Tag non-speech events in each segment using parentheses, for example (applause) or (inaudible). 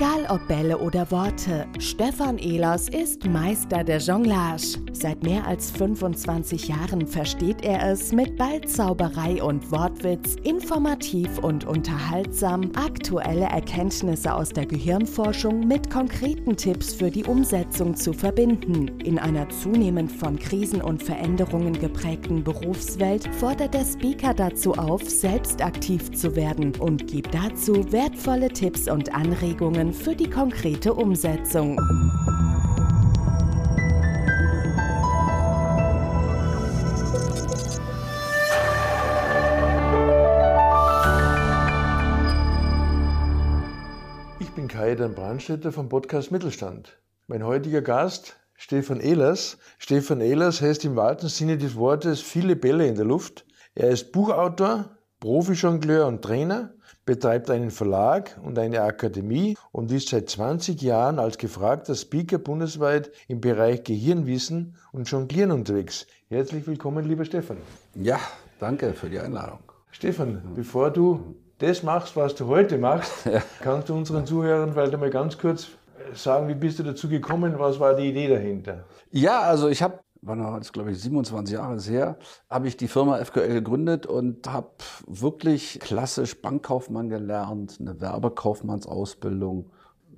Egal ob Bälle oder Worte, Stefan Ehlers ist Meister der Jonglage. Seit mehr als 25 Jahren versteht er es, mit Ballzauberei und Wortwitz informativ und unterhaltsam aktuelle Erkenntnisse aus der Gehirnforschung mit konkreten Tipps für die Umsetzung zu verbinden. In einer zunehmend von Krisen und Veränderungen geprägten Berufswelt fordert der Speaker dazu auf, selbst aktiv zu werden und gibt dazu wertvolle Tipps und Anregungen Für die konkrete Umsetzung. Ich bin Kajetan Brandstätter vom Podcast Mittelstand. Mein heutiger Gast, Stefan Ehlers. Stefan Ehlers heißt im wahrsten Sinne des Wortes viele Bälle in der Luft. Er ist Buchautor, Profijongleur und Trainer betreibt einen Verlag und eine Akademie und ist seit 20 Jahren als gefragter Speaker bundesweit im Bereich Gehirnwissen und Jonglieren unterwegs. Herzlich willkommen, lieber Stefan. Ja, danke für die Einladung. Stefan, bevor du das machst, was du heute machst, (laughs) ja. kannst du unseren Zuhörern vielleicht einmal ganz kurz sagen, wie bist du dazu gekommen, was war die Idee dahinter? Ja, also ich habe war das glaube ich 27 Jahre her, habe ich die Firma FQL gegründet und habe wirklich klassisch Bankkaufmann gelernt, eine Werbekaufmannsausbildung.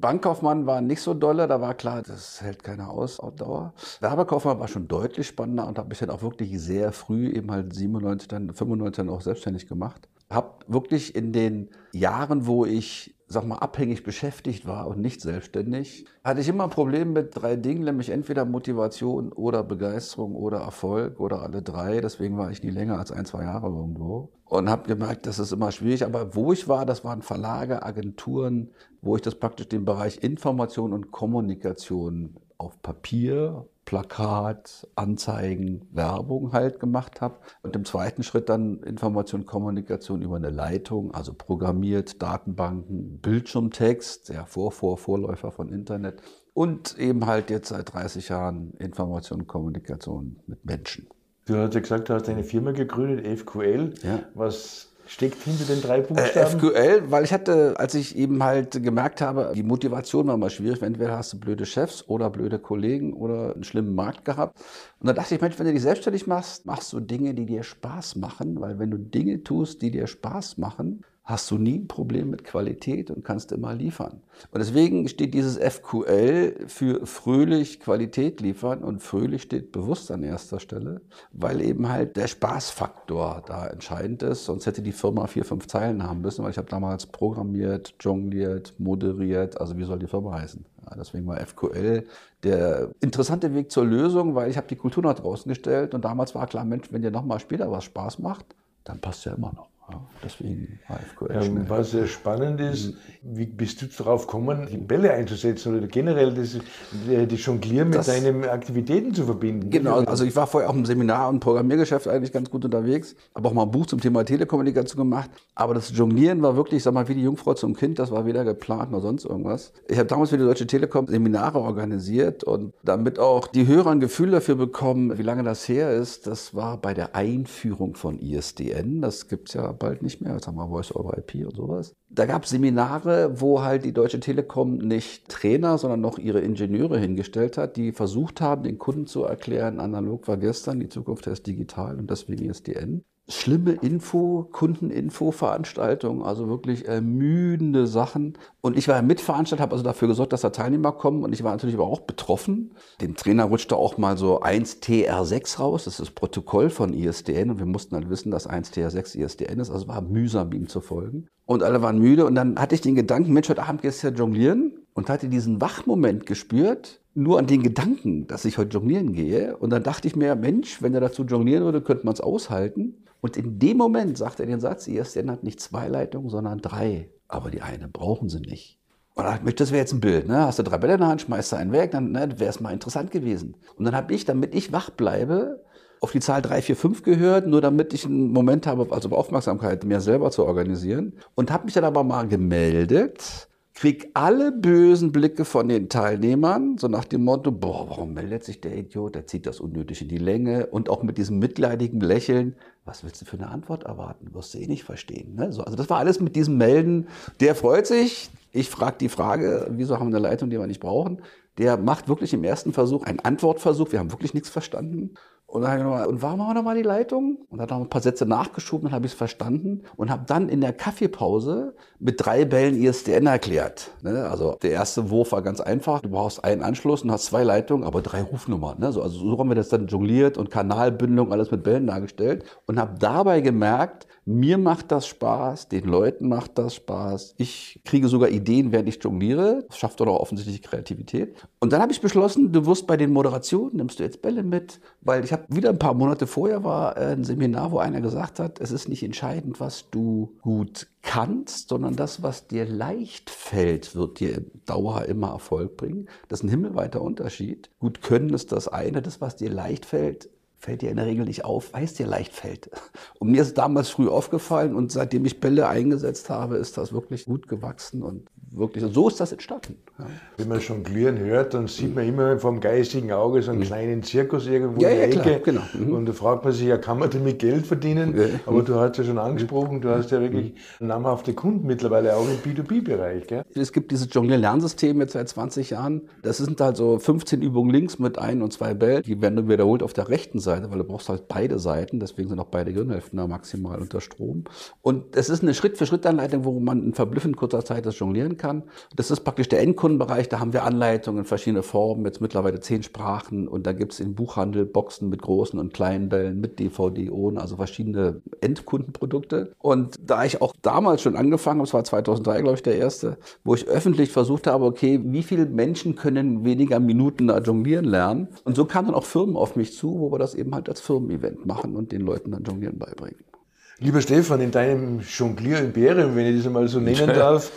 Bankkaufmann war nicht so dolle, da war klar, das hält keiner aus auf Dauer. Werbekaufmann war schon deutlich spannender und habe mich dann auch wirklich sehr früh, eben halt 97, dann 95 dann auch selbstständig gemacht. Habe wirklich in den Jahren, wo ich sag mal, abhängig beschäftigt war und nicht selbstständig, hatte ich immer ein Problem mit drei Dingen, nämlich entweder Motivation oder Begeisterung oder Erfolg oder alle drei. Deswegen war ich nie länger als ein, zwei Jahre irgendwo und habe gemerkt, das ist immer schwierig. Aber wo ich war, das waren Verlage, Agenturen, wo ich das praktisch den Bereich Information und Kommunikation auf Papier Plakat, Anzeigen, Werbung halt gemacht habe. Und im zweiten Schritt dann Information, Kommunikation über eine Leitung, also programmiert, Datenbanken, Bildschirmtext, der Vor, Vor, Vorläufer von Internet. Und eben halt jetzt seit 30 Jahren Information, Kommunikation mit Menschen. Du hast ja gesagt, du hast eine Firma gegründet, FQL. Ja. Was steckt hinter den drei äh, Buchstaben? FQL, weil ich hatte, als ich eben halt gemerkt habe, die Motivation war mal schwierig. Entweder hast du blöde Chefs oder blöde Kollegen oder einen schlimmen Markt gehabt. Und da dachte ich, Mensch, wenn du dich selbstständig machst, machst du Dinge, die dir Spaß machen. Weil wenn du Dinge tust, die dir Spaß machen, hast du nie ein Problem mit Qualität und kannst immer liefern. Und deswegen steht dieses FQL für fröhlich Qualität liefern und fröhlich steht bewusst an erster Stelle, weil eben halt der Spaßfaktor da entscheidend ist. Sonst hätte die Firma vier, fünf Zeilen haben müssen, weil ich habe damals programmiert, jongliert, moderiert. Also wie soll die Firma heißen? Ja, deswegen war FQL der interessante Weg zur Lösung, weil ich habe die Kultur nach draußen gestellt und damals war klar, Mensch, wenn dir nochmal später was Spaß macht, dann passt ja immer noch. Deswegen AFQL. Ähm, was sehr spannend ist, mhm. wie bist du darauf gekommen, die Bälle einzusetzen oder generell das, das Jonglieren mit das, deinen Aktivitäten zu verbinden? Genau, also ich war vorher auch im Seminar- und Programmiergeschäft eigentlich ganz gut unterwegs, habe auch mal ein Buch zum Thema Telekommunikation gemacht, aber das Jonglieren war wirklich, sag mal, wie die Jungfrau zum Kind, das war weder geplant noch sonst irgendwas. Ich habe damals für die Deutsche Telekom Seminare organisiert und damit auch die Hörer ein Gefühl dafür bekommen, wie lange das her ist, das war bei der Einführung von ISDN, das gibt es ja bald nicht mehr. Jetzt haben wir Voice over IP und sowas. Da gab es Seminare, wo halt die Deutsche Telekom nicht Trainer, sondern noch ihre Ingenieure hingestellt hat, die versucht haben, den Kunden zu erklären, analog war gestern, die Zukunft ist digital und deswegen ist DN schlimme Info, Kundeninfo-Veranstaltungen, also wirklich ermüdende Sachen. Und ich war ja Mitveranstalter, habe also dafür gesorgt, dass da Teilnehmer kommen und ich war natürlich aber auch betroffen. Dem Trainer rutschte auch mal so 1TR6 raus, das ist das Protokoll von ISDN und wir mussten halt wissen, dass 1TR6 ISDN ist, also war mühsam ihm zu folgen. Und alle waren müde und dann hatte ich den Gedanken, Mensch, heute Abend gehst du ja jonglieren und hatte diesen Wachmoment gespürt, nur an den Gedanken, dass ich heute jonglieren gehe. Und dann dachte ich mir, Mensch, wenn er dazu jonglieren würde, könnte man es aushalten. Und in dem Moment sagt er den Satz, ISDN hat nicht zwei Leitungen, sondern drei. Aber die eine brauchen sie nicht. Und dann das wäre jetzt ein Bild, ne? Hast du drei Bälle in der Hand, schmeißt du einen weg, dann ne, wäre es mal interessant gewesen. Und dann habe ich, damit ich wach bleibe, auf die Zahl 3, 4, 5 gehört, nur damit ich einen Moment habe, also Aufmerksamkeit mir selber zu organisieren. Und habe mich dann aber mal gemeldet krieg alle bösen Blicke von den Teilnehmern, so nach dem Motto, boah, warum meldet sich der Idiot, der zieht das unnötig in die Länge. Und auch mit diesem mitleidigen Lächeln, was willst du für eine Antwort erwarten, wirst du eh nicht verstehen. Ne? So, also das war alles mit diesem Melden, der freut sich, ich frage die Frage, wieso haben wir eine Leitung, die wir nicht brauchen, der macht wirklich im ersten Versuch einen Antwortversuch, wir haben wirklich nichts verstanden. Und dann habe ich nochmal, und warum machen wir nochmal die Leitung? Und dann noch ein paar Sätze nachgeschoben, dann habe ich es verstanden. Und habe dann in der Kaffeepause mit drei Bällen ISDN erklärt. Ne? Also der erste Wurf war ganz einfach. Du brauchst einen Anschluss und hast zwei Leitungen, aber drei Rufnummern. Ne? also so haben wir das dann jongliert und Kanalbündelung, alles mit Bällen dargestellt und habe dabei gemerkt, mir macht das Spaß, den Leuten macht das Spaß. Ich kriege sogar Ideen, während ich jongliere. Das schafft doch auch offensichtlich Kreativität. Und dann habe ich beschlossen, du wirst bei den Moderationen, nimmst du jetzt Bälle mit, weil ich habe wieder ein paar Monate vorher war äh, ein Seminar, wo einer gesagt hat, es ist nicht entscheidend, was du gut kannst, sondern das, was dir leicht fällt, wird dir Dauer immer Erfolg bringen. Das ist ein himmelweiter Unterschied. Gut können ist das eine, das, was dir leicht fällt, fällt dir in der Regel nicht auf, weil es dir leicht fällt. (laughs) Und mir ist damals früh aufgefallen und seitdem ich Bälle eingesetzt habe, ist das wirklich gut gewachsen und wirklich, so ist das entstanden. Wenn man jonglieren hört, dann sieht man immer vom geistigen Auge so einen mhm. kleinen Zirkus irgendwo ja, in der ja, Ecke. genau. Mhm. Und da fragt man sich, ja, kann man damit Geld verdienen? Ja. Aber du hast ja schon angesprochen, du hast ja wirklich mhm. namhafte Kunden mittlerweile auch im B2B-Bereich. Es gibt dieses Jonglier-Lernsystem jetzt seit 20 Jahren. Das sind halt so 15 Übungen links mit ein und zwei Bällen. Die werden wiederholt auf der rechten Seite, weil du brauchst halt beide Seiten. Deswegen sind auch beide Gehirnhälften da maximal unter Strom. Und es ist eine Schritt-für-Schritt-Anleitung, wo man in verblüffend kurzer Zeit das jonglieren kann. Das ist praktisch der Endkundenbereich. Da haben wir Anleitungen in verschiedene Formen, jetzt mittlerweile zehn Sprachen. Und da gibt es im Buchhandel Boxen mit großen und kleinen Bällen, mit DVD, ohne, also verschiedene Endkundenprodukte. Und da ich auch damals schon angefangen habe, es war 2003, glaube ich, der erste, wo ich öffentlich versucht habe, okay, wie viele Menschen können weniger Minuten da jonglieren lernen? Und so kamen dann auch Firmen auf mich zu, wo wir das eben halt als Firmen-Event machen und den Leuten dann Jonglieren beibringen. Lieber Stefan, in deinem Jonglier-Imperium, wenn ich das einmal so nennen darf,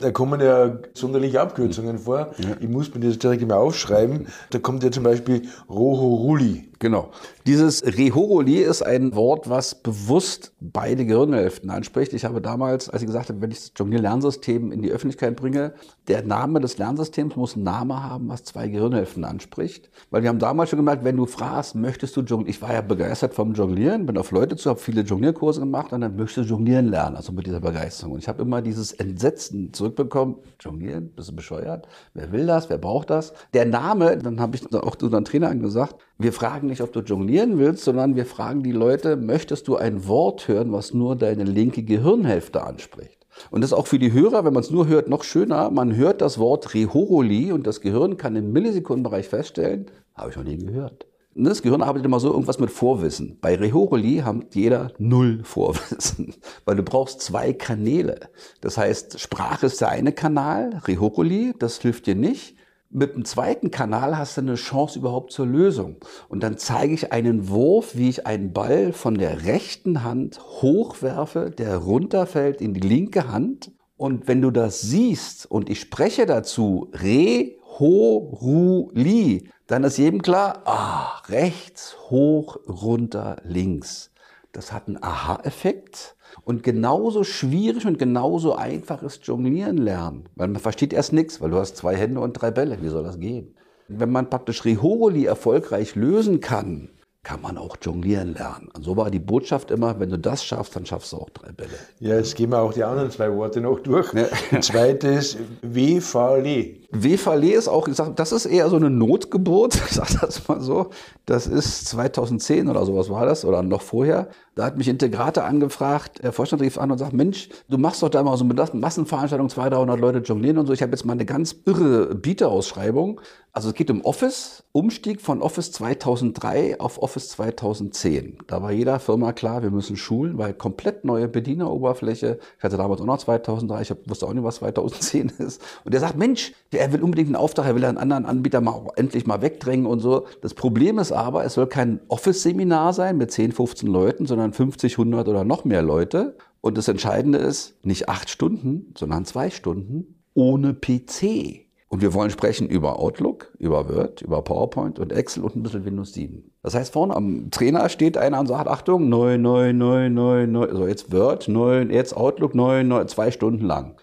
da kommen ja sonderliche Abkürzungen vor. Ich muss mir das direkt immer aufschreiben. Da kommt ja zum Beispiel Rohoruli. Genau. Dieses Rehoroli ist ein Wort, was bewusst beide Gehirnhälften anspricht. Ich habe damals, als ich gesagt habe, wenn ich das Jonglier-Lernsystem in die Öffentlichkeit bringe, der Name des Lernsystems muss einen Namen haben, was zwei Gehirnhälften anspricht. Weil wir haben damals schon gemerkt, wenn du fragst, möchtest du jonglieren? Ich war ja begeistert vom Jonglieren, bin auf Leute zu, habe viele Jonglierkurse gemacht und dann möchtest du jonglieren lernen, also mit dieser Begeisterung. Und ich habe immer dieses Entsetzen zurückbekommen, jonglieren, bist du bescheuert? Wer will das? Wer braucht das? Der Name, dann habe ich auch unseren Trainer gesagt, wir fragen nicht, ob du jonglieren willst, sondern wir fragen die Leute, möchtest du ein Wort hören, was nur deine linke Gehirnhälfte anspricht? Und das ist auch für die Hörer, wenn man es nur hört, noch schöner. Man hört das Wort Rehoroli und das Gehirn kann im Millisekundenbereich feststellen, habe ich noch nie gehört. Das Gehirn arbeitet immer so irgendwas mit Vorwissen. Bei Rehoroli hat jeder null Vorwissen, (laughs) weil du brauchst zwei Kanäle. Das heißt, Sprache ist der eine Kanal, Rehoroli, das hilft dir nicht. Mit dem zweiten Kanal hast du eine Chance überhaupt zur Lösung. Und dann zeige ich einen Wurf, wie ich einen Ball von der rechten Hand hochwerfe, der runterfällt in die linke Hand. Und wenn du das siehst und ich spreche dazu, Re, Ho, Ru, Li, dann ist jedem klar, ah, rechts, hoch, runter, links. Das hat einen Aha-Effekt. Und genauso schwierig und genauso einfach ist Jonglieren lernen. Weil man versteht erst nichts, weil du hast zwei Hände und drei Bälle. Wie soll das gehen? Wenn man praktisch Rihoroli erfolgreich lösen kann, kann man auch jonglieren lernen. Und so war die Botschaft immer, wenn du das schaffst, dann schaffst du auch drei Bälle. Ja, jetzt gehen wir auch die anderen zwei Worte noch durch. Ja. (laughs) Zweites, Wefale. Wefale ist auch, ich sag, das ist eher so eine Notgeburt, (laughs) ich sag das mal so. Das ist 2010 oder sowas war das, oder noch vorher. Da hat mich Integrator angefragt, der Vorstand rief an und sagt, Mensch, du machst doch da mal so mit Massenveranstaltung, 200, 300 Leute jonglieren und so. Ich habe jetzt mal eine ganz irre Bieterausschreibung. Also es geht um Office, Umstieg von Office 2003 auf Office 2010. Da war jeder Firma klar, wir müssen schulen, weil komplett neue Bedieneroberfläche. Ich hatte damals auch noch 2003, ich wusste auch nicht, was 2010 (laughs) ist. Und der sagt, Mensch, er will unbedingt einen Auftrag, er will einen anderen Anbieter mal endlich mal wegdrängen und so. Das Problem ist aber, es soll kein Office-Seminar sein mit 10, 15 Leuten, sondern 50, 100 oder noch mehr Leute. Und das Entscheidende ist, nicht acht Stunden, sondern zwei Stunden ohne PC. Und wir wollen sprechen über Outlook, über Word, über PowerPoint und Excel und ein bisschen Windows 7. Das heißt, vorne am Trainer steht einer und sagt, Achtung, neu, neu, neu, neu, neu, so jetzt Word, neu, jetzt Outlook, neu, neu, zwei Stunden lang.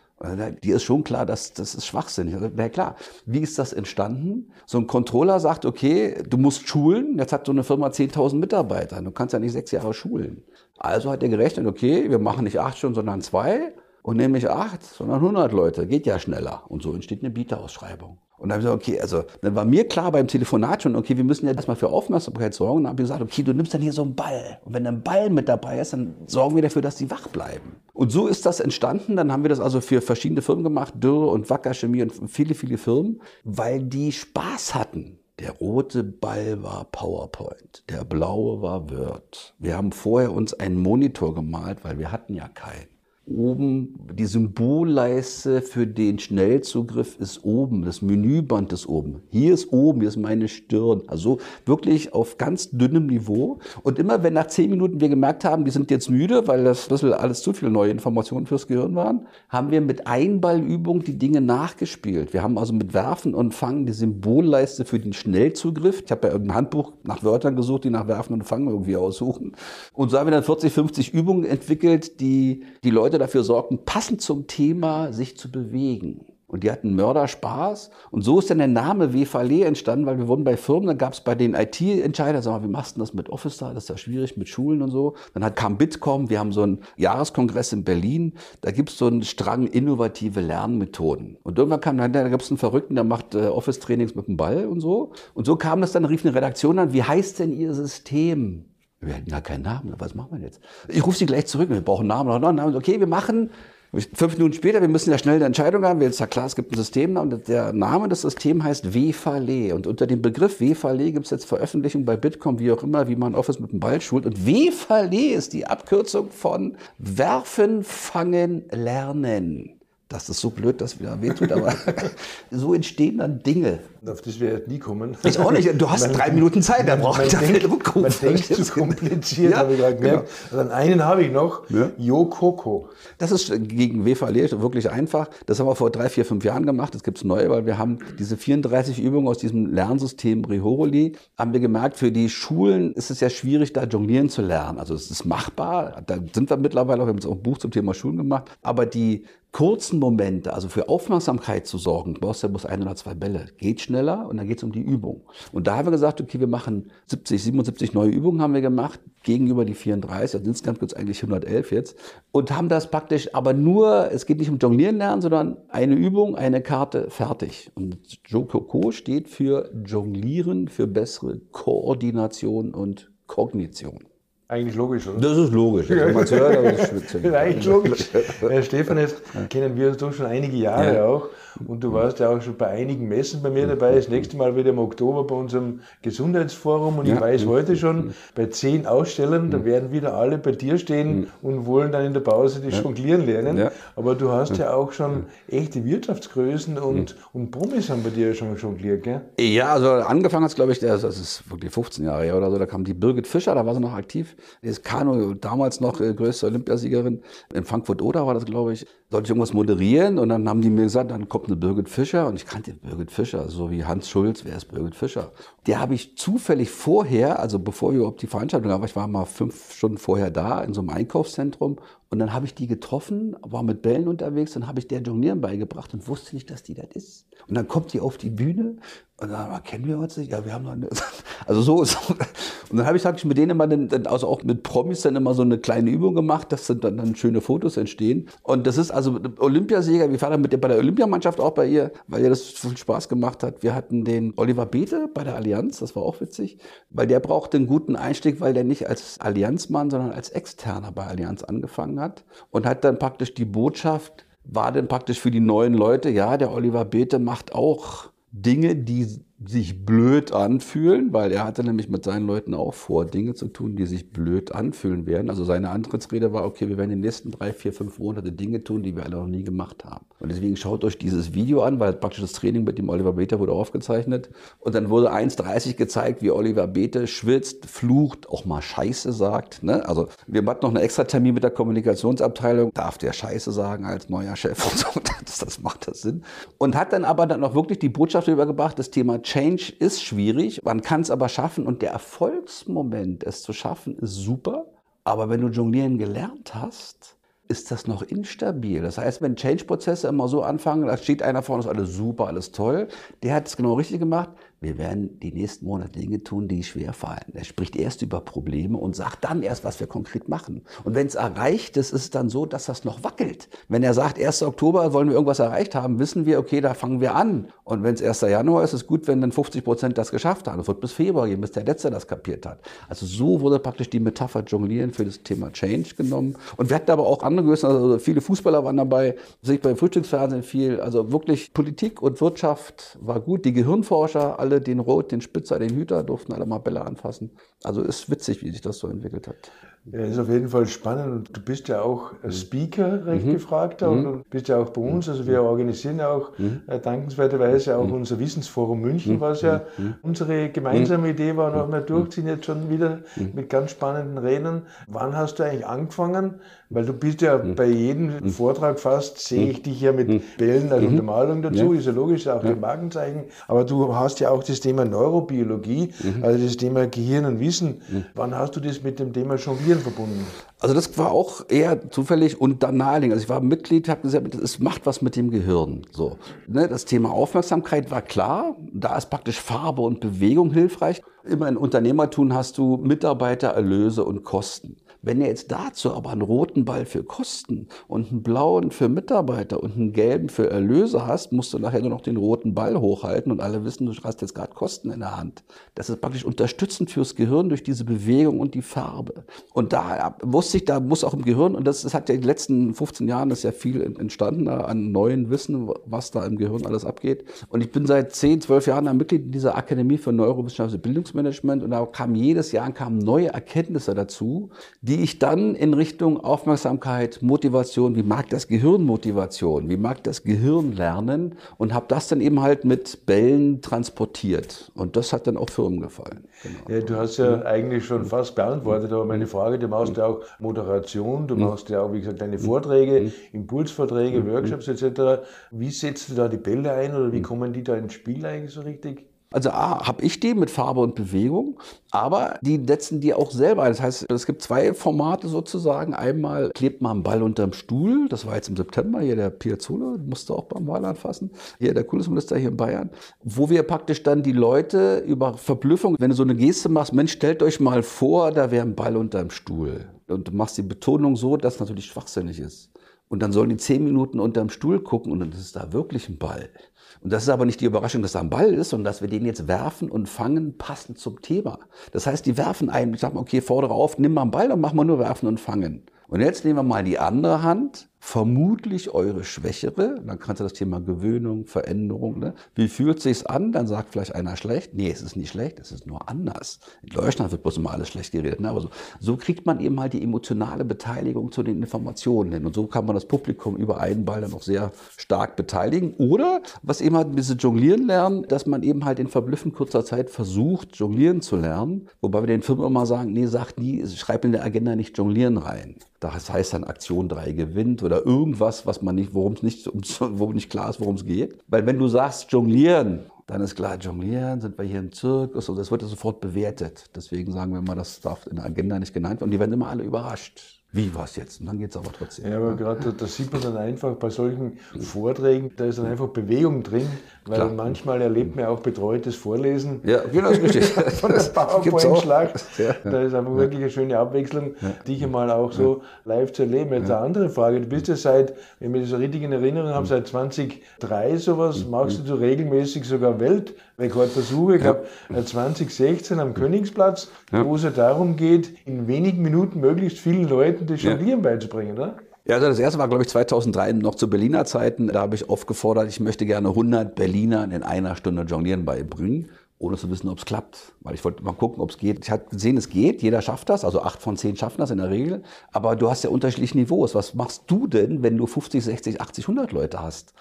Die ist schon klar, dass das ist schwachsinnig. Na klar, wie ist das entstanden? So ein Controller sagt, okay, du musst schulen. Jetzt hat so eine Firma 10.000 Mitarbeiter. Du kannst ja nicht sechs Jahre schulen. Also hat er gerechnet, okay, wir machen nicht acht Stunden, sondern zwei. Und nämlich acht, sondern 100 Leute. Geht ja schneller. Und so entsteht eine Bieterausschreibung. Und dann habe ich gesagt, okay, also dann war mir klar beim Telefonat schon, okay, wir müssen ja erstmal für Aufmerksamkeit sorgen. Und dann habe ich gesagt, okay, du nimmst dann hier so einen Ball. Und wenn ein Ball mit dabei ist, dann sorgen wir dafür, dass die wach bleiben. Und so ist das entstanden. Dann haben wir das also für verschiedene Firmen gemacht, Dürr und Wacker Chemie und viele, viele Firmen, weil die Spaß hatten. Der rote Ball war PowerPoint, der blaue war Word. Wir haben vorher uns einen Monitor gemalt, weil wir hatten ja keinen oben, die Symbolleiste für den Schnellzugriff ist oben, das Menüband ist oben. Hier ist oben, hier ist meine Stirn. Also wirklich auf ganz dünnem Niveau. Und immer wenn nach zehn Minuten wir gemerkt haben, die sind jetzt müde, weil das Schlüssel alles zu viele neue Informationen fürs Gehirn waren, haben wir mit Einballübung die Dinge nachgespielt. Wir haben also mit Werfen und Fangen die Symbolleiste für den Schnellzugriff. Ich habe ja irgendein Handbuch nach Wörtern gesucht, die nach Werfen und Fangen irgendwie aussuchen. Und so haben wir dann 40, 50 Übungen entwickelt, die die Leute dafür sorgten, passend zum Thema sich zu bewegen. Und die hatten Mörderspaß. Und so ist dann der Name WVLE entstanden, weil wir wurden bei Firmen, da gab es bei den IT-Entscheidern, sag mal, wie machst du das mit Office da? Das ist ja schwierig mit Schulen und so. Dann hat, kam Bitkom, wir haben so einen Jahreskongress in Berlin. Da gibt es so einen Strang innovative Lernmethoden. Und irgendwann kam dann, da gab es einen Verrückten, der macht äh, Office-Trainings mit dem Ball und so. Und so kam das dann, rief eine Redaktion an, wie heißt denn Ihr System? Wir hatten ja keinen Namen. Was machen wir jetzt? Ich rufe sie gleich zurück. Wir brauchen einen Namen. Noch einen Namen. Okay, wir machen. Fünf Minuten später, wir müssen ja schnell eine Entscheidung haben. Ist ja klar, es gibt ein System und der Name des Systems heißt WFALE. Und unter dem Begriff WFALE gibt es jetzt Veröffentlichungen bei Bitkom, wie auch immer, wie man Office mit dem Ball schult. Und WFALE ist die Abkürzung von Werfen, Fangen, Lernen. Das ist so blöd, dass wieder wehtut, aber (laughs) so entstehen dann Dinge. Auf das wir nie kommen. Ich auch nicht. Du hast (laughs) man, drei Minuten Zeit, da braucht ich dafür Rückruf. Man denkt zu kompliziert, ja, habe ich gerade gemerkt. Genau. Also einen habe ich noch, ja. Yokoko. Das ist gegen WVLE wirklich einfach. Das haben wir vor drei, vier, fünf Jahren gemacht. Das gibt es neu, weil wir haben diese 34 Übungen aus diesem Lernsystem Rihoroli, haben wir gemerkt, für die Schulen ist es ja schwierig, da jonglieren zu lernen. Also es ist machbar. Da sind wir mittlerweile, wir haben jetzt auch ein Buch zum Thema Schulen gemacht. Aber die kurzen Momente, also für Aufmerksamkeit zu sorgen, du brauchst ja bloß ein oder zwei Bälle, geht schneller und dann geht es um die Übung. Und da haben wir gesagt, okay, wir machen 70, 77 neue Übungen haben wir gemacht, gegenüber die 34, also insgesamt gibt es eigentlich 111 jetzt, und haben das praktisch, aber nur, es geht nicht um Jonglieren lernen, sondern eine Übung, eine Karte, fertig. Und Jokoko steht für Jonglieren, für bessere Koordination und Kognition. Eigentlich logisch, oder? Das ist logisch. Also, man hört, aber das ist (laughs) eigentlich logisch. Herr Stefan, jetzt kennen wir uns doch schon einige Jahre ja. auch. Und du warst ja auch schon bei einigen Messen bei mir dabei. Das nächste Mal wieder im Oktober bei unserem Gesundheitsforum. Und ja. ich weiß heute schon, bei zehn Ausstellern, da werden wieder alle bei dir stehen und wollen dann in der Pause die Jonglieren lernen. Ja. Aber du hast ja auch schon echte Wirtschaftsgrößen und, und Promis haben bei dir schon jongliert, gell? Ja, also angefangen hat es, glaube ich, das ist wirklich 15 Jahre her oder so. Da kam die Birgit Fischer, da war sie noch aktiv. Ist Kanu, damals noch äh, größte Olympiasiegerin. In Frankfurt-Oder war das, glaube ich. Sollte ich irgendwas moderieren und dann haben die mir gesagt, dann kommt eine Birgit Fischer und ich kannte Birgit Fischer, so wie Hans Schulz, wer ist Birgit Fischer? Der habe ich zufällig vorher, also bevor wir überhaupt die Veranstaltung haben, ich war mal fünf Stunden vorher da in so einem Einkaufszentrum und dann habe ich die getroffen, war mit Bällen unterwegs, dann habe ich der Jonglieren beigebracht und wusste nicht, dass die das ist. Und dann kommt die auf die Bühne und dann kennen wir uns nicht? Ja, wir haben noch eine. (laughs) Also so ist. Und dann habe ich praktisch mit denen immer, dann, also auch mit Promis dann immer so eine kleine Übung gemacht, dass dann, dann schöne Fotos entstehen. Und das ist also Olympiasieger. Wir fahren mit bei der Olympiamannschaft auch bei ihr, weil ihr das viel Spaß gemacht hat. Wir hatten den Oliver Beete bei der Allianz, das war auch witzig, weil der brauchte einen guten Einstieg, weil der nicht als Allianzmann, sondern als Externer bei Allianz angefangen hat und hat dann praktisch die Botschaft, war dann praktisch für die neuen Leute, ja, der Oliver Beete macht auch Dinge, die sich blöd anfühlen, weil er hatte nämlich mit seinen Leuten auch vor, Dinge zu tun, die sich blöd anfühlen werden. Also seine Antrittsrede war, okay, wir werden in den nächsten drei, vier, fünf Monate Dinge tun, die wir alle noch nie gemacht haben. Und deswegen schaut euch dieses Video an, weil praktisch das Training mit dem Oliver Bete wurde aufgezeichnet. Und dann wurde 1,30 gezeigt, wie Oliver Bete schwitzt, flucht, auch mal Scheiße sagt. Ne? Also wir hatten noch einen extra Termin mit der Kommunikationsabteilung. Darf der Scheiße sagen als neuer Chef und so. Das, (laughs) das macht das Sinn. Und hat dann aber dann auch wirklich die Botschaft übergebracht, das Thema Change ist schwierig, man kann es aber schaffen und der Erfolgsmoment, es zu schaffen, ist super. Aber wenn du Jonglieren gelernt hast, ist das noch instabil. Das heißt, wenn Change-Prozesse immer so anfangen, da steht einer vorne, ist alles super, alles toll, der hat es genau richtig gemacht wir werden die nächsten Monate Dinge tun, die schwer fallen. Er spricht erst über Probleme und sagt dann erst, was wir konkret machen. Und wenn es erreicht ist, ist es dann so, dass das noch wackelt. Wenn er sagt, 1. Oktober wollen wir irgendwas erreicht haben, wissen wir, okay, da fangen wir an. Und wenn es 1. Januar ist, ist es gut, wenn dann 50 Prozent das geschafft haben. Es wird bis Februar gehen, bis der Letzte das kapiert hat. Also so wurde praktisch die Metapher Jonglieren für das Thema Change genommen. Und wir hatten aber auch andere Größen, also viele Fußballer waren dabei, sich beim Frühstücksfernsehen viel. Also wirklich Politik und Wirtschaft war gut. Die Gehirnforscher, alle den Rot, den Spitzer, den Hüter, durften alle mal Bälle anfassen. Also ist witzig, wie sich das so entwickelt hat. Ja, ist auf jeden Fall spannend und du bist ja auch Speaker, recht mhm. gefragter und mhm. du bist ja auch bei uns. Also wir organisieren ja auch mhm. äh, dankenswerterweise auch mhm. unser Wissensforum München, mhm. was ja mhm. unsere gemeinsame Idee war. Noch wir durchziehen jetzt schon wieder mit ganz spannenden Rednern. Wann hast du eigentlich angefangen? Weil du bist ja bei jedem Vortrag fast, sehe ich dich ja mit Bällen als Untermalung dazu, ja. ist ja logisch, auch ja. ein Markenzeichen. Aber du hast ja auch das Thema Neurobiologie, also das Thema Gehirn und Wissen. Wann hast du das mit dem Thema Jonglieren Medien verbunden? Also das war auch eher zufällig und dann naheliegend. Also ich war Mitglied, habe gesagt, es macht was mit dem Gehirn. So, ne, das Thema Aufmerksamkeit war klar. Da ist praktisch Farbe und Bewegung hilfreich. Immer in Unternehmertun hast du Mitarbeitererlöse und Kosten. Wenn ihr jetzt dazu aber einen roten Ball für Kosten und einen blauen für Mitarbeiter und einen gelben für Erlöse hast, musst du nachher nur noch den roten Ball hochhalten und alle wissen, du hast jetzt gerade Kosten in der Hand. Das ist praktisch unterstützend fürs Gehirn durch diese Bewegung und die Farbe. Und da wusste ich, da muss auch im Gehirn, und das, hat ja in den letzten 15 Jahren ist ja viel entstanden an neuen Wissen, was da im Gehirn alles abgeht. Und ich bin seit 10, 12 Jahren Mitglied in dieser Akademie für Neurowissenschaftliches Bildungsmanagement und da kam jedes Jahr kamen neue Erkenntnisse dazu, die ich dann in Richtung Aufmerksamkeit, Motivation, wie mag das Gehirn Motivation, wie mag das Gehirn lernen und habe das dann eben halt mit Bällen transportiert. Und das hat dann auch Firmen gefallen. Genau. Ja, du hast ja eigentlich schon fast beantwortet, aber meine Frage, du machst ja auch Moderation, du machst ja auch, wie gesagt, deine Vorträge, Impulsvorträge, Workshops etc. Wie setzt du da die Bälle ein oder wie kommen die da ins Spiel eigentlich so richtig? Also A, habe ich die mit Farbe und Bewegung, aber die setzen die auch selber ein. Das heißt, es gibt zwei Formate sozusagen. Einmal klebt man einen Ball unterm Stuhl, das war jetzt im September, hier der Piazzolla, musste auch beim Wahl anfassen, hier der Kultusminister hier in Bayern, wo wir praktisch dann die Leute über Verblüffung, wenn du so eine Geste machst, Mensch, stellt euch mal vor, da wäre ein Ball unterm Stuhl. Und du machst die Betonung so, dass natürlich schwachsinnig ist. Und dann sollen die zehn Minuten unterm Stuhl gucken und dann ist da wirklich ein Ball. Und das ist aber nicht die Überraschung, dass da ein Ball ist, sondern dass wir den jetzt werfen und fangen passend zum Thema. Das heißt, die werfen einen, ich sag mal, okay, fordere auf, nimm mal einen Ball und mach mal nur werfen und fangen. Und jetzt nehmen wir mal die andere Hand vermutlich eure schwächere. Dann kannst du das Thema Gewöhnung, Veränderung. Ne? Wie fühlt sich's an? Dann sagt vielleicht einer schlecht. Nee, es ist nicht schlecht, es ist nur anders. In Deutschland wird bloß immer alles schlecht geredet. Ne? Aber so, so kriegt man eben halt die emotionale Beteiligung zu den Informationen hin. Und so kann man das Publikum über einen Ball dann auch sehr stark beteiligen. Oder, was eben halt ein bisschen jonglieren lernen, dass man eben halt in verblüffend kurzer Zeit versucht, jonglieren zu lernen. Wobei wir den Firmen immer sagen, nee, sagt nie, schreib in der Agenda nicht jonglieren rein. Das heißt dann Aktion 3 gewinnt oder irgendwas, was man nicht, worum es nicht, wo nicht klar ist, worum es geht. Weil wenn du sagst jonglieren, dann ist klar, jonglieren, sind wir hier im Zirkus und das wird ja sofort bewertet. Deswegen sagen wir mal, das darf in der Agenda nicht genannt werden. Und die werden immer alle überrascht. Wie war es jetzt? Und dann geht es aber trotzdem. Ja, aber gerade da sieht man dann einfach bei solchen Vorträgen, da ist dann einfach Bewegung drin, weil Klar. manchmal erlebt man auch betreutes Vorlesen. Ja, genau, ist richtig. (laughs) Von der (laughs) PowerPoint-Schlacht. Ja. Da ist einfach wirklich eine schöne Abwechslung, ja. dich einmal auch so live zu erleben. Jetzt eine andere Frage. Du bist ja seit, wenn ich das so richtig in Erinnerung habe, seit 2003 sowas, machst du regelmäßig sogar Weltrekordversuche. Ich glaube, 2016 am Königsplatz, wo es ja darum geht, in wenigen Minuten möglichst vielen Leuten das Jonglieren beizubringen, oder? Ja, also das erste war, glaube ich, 2003 noch zu Berliner Zeiten. Da habe ich oft gefordert, ich möchte gerne 100 Berlinern in einer Stunde Jonglieren beibringen ohne zu wissen, ob es klappt. Weil ich wollte mal gucken, ob es geht. Ich habe gesehen, es geht, jeder schafft das, also acht von zehn schaffen das in der Regel. Aber du hast ja unterschiedliche Niveaus. Was machst du denn, wenn du 50, 60, 80, 100 Leute hast?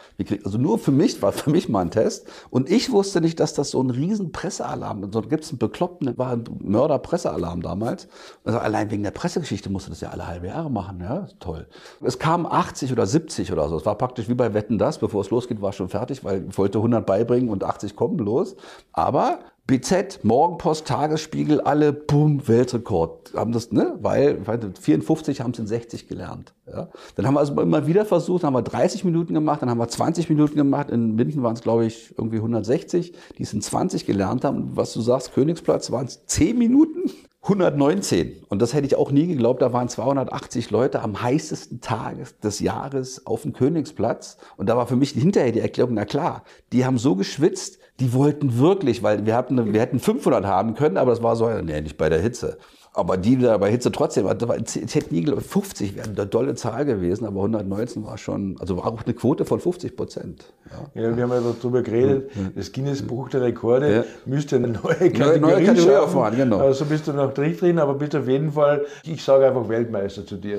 Also nur für mich, war für mich mal ein Test. Und ich wusste nicht, dass das so ein riesen Pressealarm, so gibt es einen bekloppten, war ein Mörder-Pressealarm damals. Also allein wegen der Pressegeschichte musste das ja alle halbe Jahre machen, ja, toll. Es kamen 80 oder 70 oder so. Es war praktisch wie bei Wetten das, bevor es losgeht, war schon fertig, weil ich wollte 100 beibringen und 80 kommen bloß. Aber BZ, Morgenpost, Tagesspiegel, alle, boom, Weltrekord. Haben das, ne? Weil, 54 haben es in 60 gelernt. Ja? Dann haben wir also immer wieder versucht, haben wir 30 Minuten gemacht, dann haben wir 20 Minuten gemacht. In Minden waren es, glaube ich, irgendwie 160, die es in 20 gelernt haben. Was du sagst, Königsplatz waren es 10 Minuten. 119. Und das hätte ich auch nie geglaubt. Da waren 280 Leute am heißesten Tag des Jahres auf dem Königsplatz. Und da war für mich hinterher die Erklärung, na klar, die haben so geschwitzt, die wollten wirklich, weil wir hatten, wir hätten 500 haben können, aber das war so, nee, nicht bei der Hitze. Aber die da bei Hitze trotzdem, ich hätte nie geglaubt, 50 wäre eine dolle Zahl gewesen, aber 119 war schon, also war auch eine Quote von 50 Prozent. Ja. ja. wir haben ja darüber geredet, das Guinness-Buch der Rekorde ja. müsste eine neue Kategorie, neue, neue Kategorie aufmachen, genau. Also bist du noch drin, aber bist auf jeden Fall, ich sage einfach Weltmeister zu dir.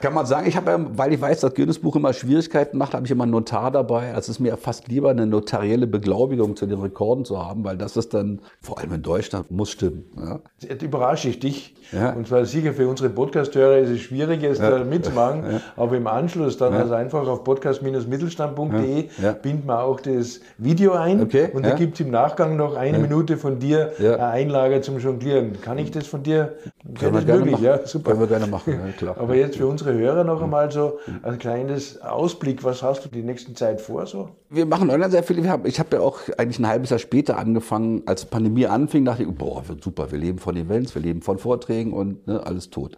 Kann man sagen, ich habe ja, weil ich weiß, dass Guinness-Buch immer Schwierigkeiten macht, habe ich immer einen Notar dabei. Also es ist mir fast lieber, eine notarielle Beglaubigung zu den Rekorden zu haben, weil das ist dann, vor allem in Deutschland, muss stimmen. Ja. Jetzt überrasche ich dich. Ja. Und zwar sicher für unsere Podcast-Hörer ist es schwierig, es ja. da mitzumachen. Ja. Aber im Anschluss dann also einfach auf podcast-mittelstand.de binden wir auch das Video ein. Okay. Und da gibt es im Nachgang noch eine Minute von dir eine Einlage zum Jonglieren. Kann ich das von dir? Können wir gerne machen. Ja, super. Können wir gerne machen, klar. Aber jetzt für unsere unsere Hörer noch einmal so ein kleines Ausblick. Was hast du die nächsten Zeit vor? So? Wir machen online sehr viel. Ich habe ja auch eigentlich ein halbes Jahr später angefangen, als Pandemie anfing, dachte ich, boah, wird super, wir leben von Events, wir leben von Vorträgen und ne, alles tot.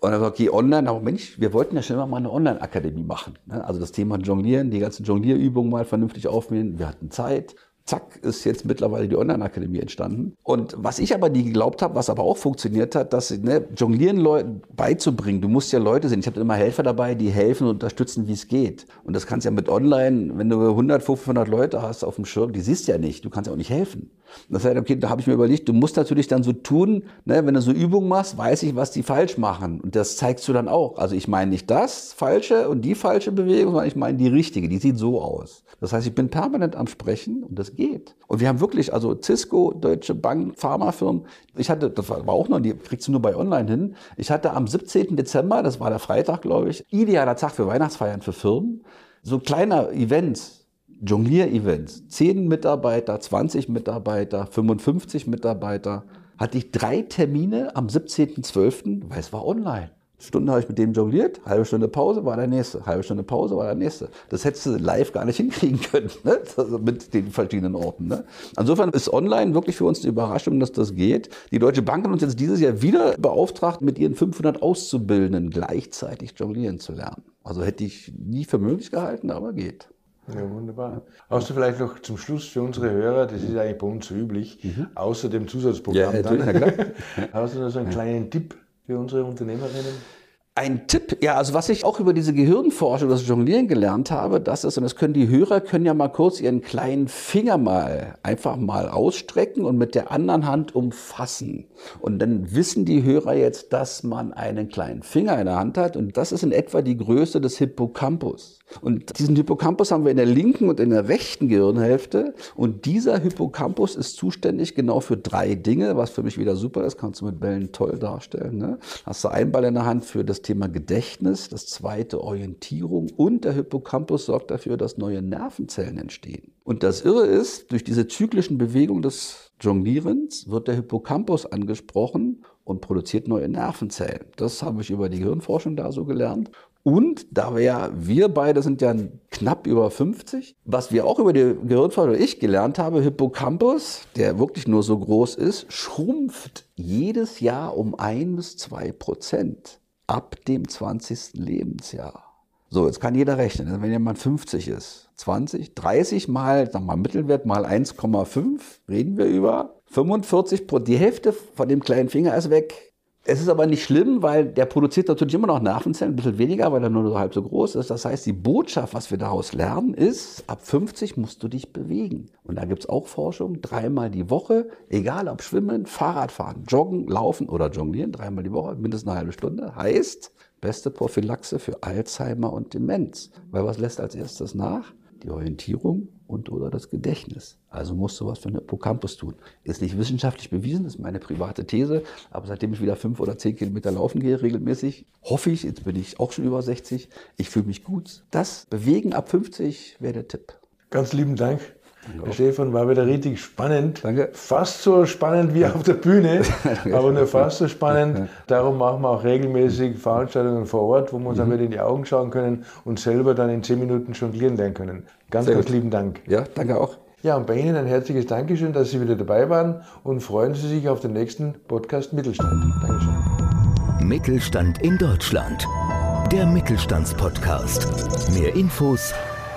Und dann okay, online, aber Mensch, wir wollten ja schon immer mal eine Online-Akademie machen. Ne? Also das Thema Jonglieren, die ganzen Jonglierübungen mal vernünftig aufnehmen. Wir hatten Zeit zack, ist jetzt mittlerweile die Online-Akademie entstanden. Und was ich aber nie geglaubt habe, was aber auch funktioniert hat, dass ne, Jonglieren Leuten beizubringen, du musst ja Leute sehen. Ich habe immer Helfer dabei, die helfen und unterstützen, wie es geht. Und das kannst ja mit Online, wenn du 100, 500 Leute hast auf dem Schirm, die siehst ja nicht, du kannst ja auch nicht helfen. Das heißt, okay, da habe ich mir überlegt, du musst natürlich dann so tun, ne, wenn du so Übungen machst, weiß ich, was die falsch machen. Und das zeigst du dann auch. Also ich meine nicht das falsche und die falsche Bewegung, sondern ich meine die richtige, die sieht so aus. Das heißt, ich bin permanent am Sprechen und das geht. Und wir haben wirklich, also Cisco, Deutsche Bank, Pharmafirmen, ich hatte, das war auch noch, die kriegst du nur bei Online hin. Ich hatte am 17. Dezember, das war der Freitag, glaube ich, idealer Tag für Weihnachtsfeiern für Firmen, so kleiner Events, Jonglier-Events, 10 Mitarbeiter, 20 Mitarbeiter, 55 Mitarbeiter, hatte ich drei Termine am 17.12., weil es war online. Stunde habe ich mit dem jongliert, halbe Stunde Pause war der nächste, halbe Stunde Pause war der nächste. Das hättest du live gar nicht hinkriegen können, ne? (laughs) also mit den verschiedenen Orten. Ne? Insofern ist online wirklich für uns eine Überraschung, dass das geht. Die Deutsche Bank hat uns jetzt dieses Jahr wieder beauftragt, mit ihren 500 Auszubildenden gleichzeitig jonglieren zu lernen. Also hätte ich nie für möglich gehalten, aber geht. Ja, wunderbar. Hast du vielleicht noch zum Schluss für unsere Hörer, das ist eigentlich bei uns so üblich, mhm. außer dem Zusatzprogramm, ja, dann, (laughs) hast du noch so einen kleinen Tipp für unsere Unternehmerinnen? Ein Tipp, ja, also was ich auch über diese Gehirnforschung, das Jonglieren gelernt habe, das ist, und das können die Hörer, können ja mal kurz ihren kleinen Finger mal einfach mal ausstrecken und mit der anderen Hand umfassen. Und dann wissen die Hörer jetzt, dass man einen kleinen Finger in der Hand hat und das ist in etwa die Größe des Hippocampus. Und diesen Hippocampus haben wir in der linken und in der rechten Gehirnhälfte. Und dieser Hippocampus ist zuständig genau für drei Dinge, was für mich wieder super ist, kannst du mit Bällen toll darstellen. Ne? Hast du einen Ball in der Hand für das Thema Gedächtnis, das zweite Orientierung und der Hippocampus sorgt dafür, dass neue Nervenzellen entstehen. Und das Irre ist, durch diese zyklischen Bewegungen des Jonglierens wird der Hippocampus angesprochen und produziert neue Nervenzellen. Das habe ich über die Gehirnforschung da so gelernt. Und da wir ja, wir beide sind ja knapp über 50, was wir auch über die Gehirnforschung, ich gelernt habe, Hippocampus, der wirklich nur so groß ist, schrumpft jedes Jahr um ein bis zwei Prozent ab dem 20. Lebensjahr. So, jetzt kann jeder rechnen, wenn jemand 50 ist, 20, 30 mal, sag mal Mittelwert mal 1,5, reden wir über 45%, die Hälfte von dem kleinen Finger ist weg. Es ist aber nicht schlimm, weil der produziert natürlich immer noch Nervenzellen, ein bisschen weniger, weil er nur so halb so groß ist. Das heißt, die Botschaft, was wir daraus lernen, ist, ab 50 musst du dich bewegen. Und da gibt es auch Forschung, dreimal die Woche, egal ob Schwimmen, Fahrradfahren, Joggen, Laufen oder Jonglieren, dreimal die Woche, mindestens eine halbe Stunde, heißt beste Prophylaxe für Alzheimer und Demenz. Weil was lässt als erstes nach? Die Orientierung und oder das Gedächtnis. Also musst du was für den Hippocampus tun. Ist nicht wissenschaftlich bewiesen, ist meine private These, aber seitdem ich wieder fünf oder zehn Kilometer laufen gehe regelmäßig, hoffe ich, jetzt bin ich auch schon über 60, ich fühle mich gut. Das Bewegen ab 50 wäre der Tipp. Ganz lieben Dank Der Stefan war wieder richtig spannend. Danke. Fast so spannend wie auf der Bühne, (laughs) aber nur fast so spannend. Darum machen wir auch regelmäßig Veranstaltungen vor Ort, wo wir uns Mhm. dann wieder in die Augen schauen können und selber dann in zehn Minuten jonglieren lernen können. Ganz, Sehr ganz gut. lieben Dank. Ja, danke auch. Ja, und bei Ihnen ein herzliches Dankeschön, dass Sie wieder dabei waren und freuen Sie sich auf den nächsten Podcast Mittelstand. Dankeschön. Mittelstand in Deutschland. Der Mittelstandspodcast. Mehr Infos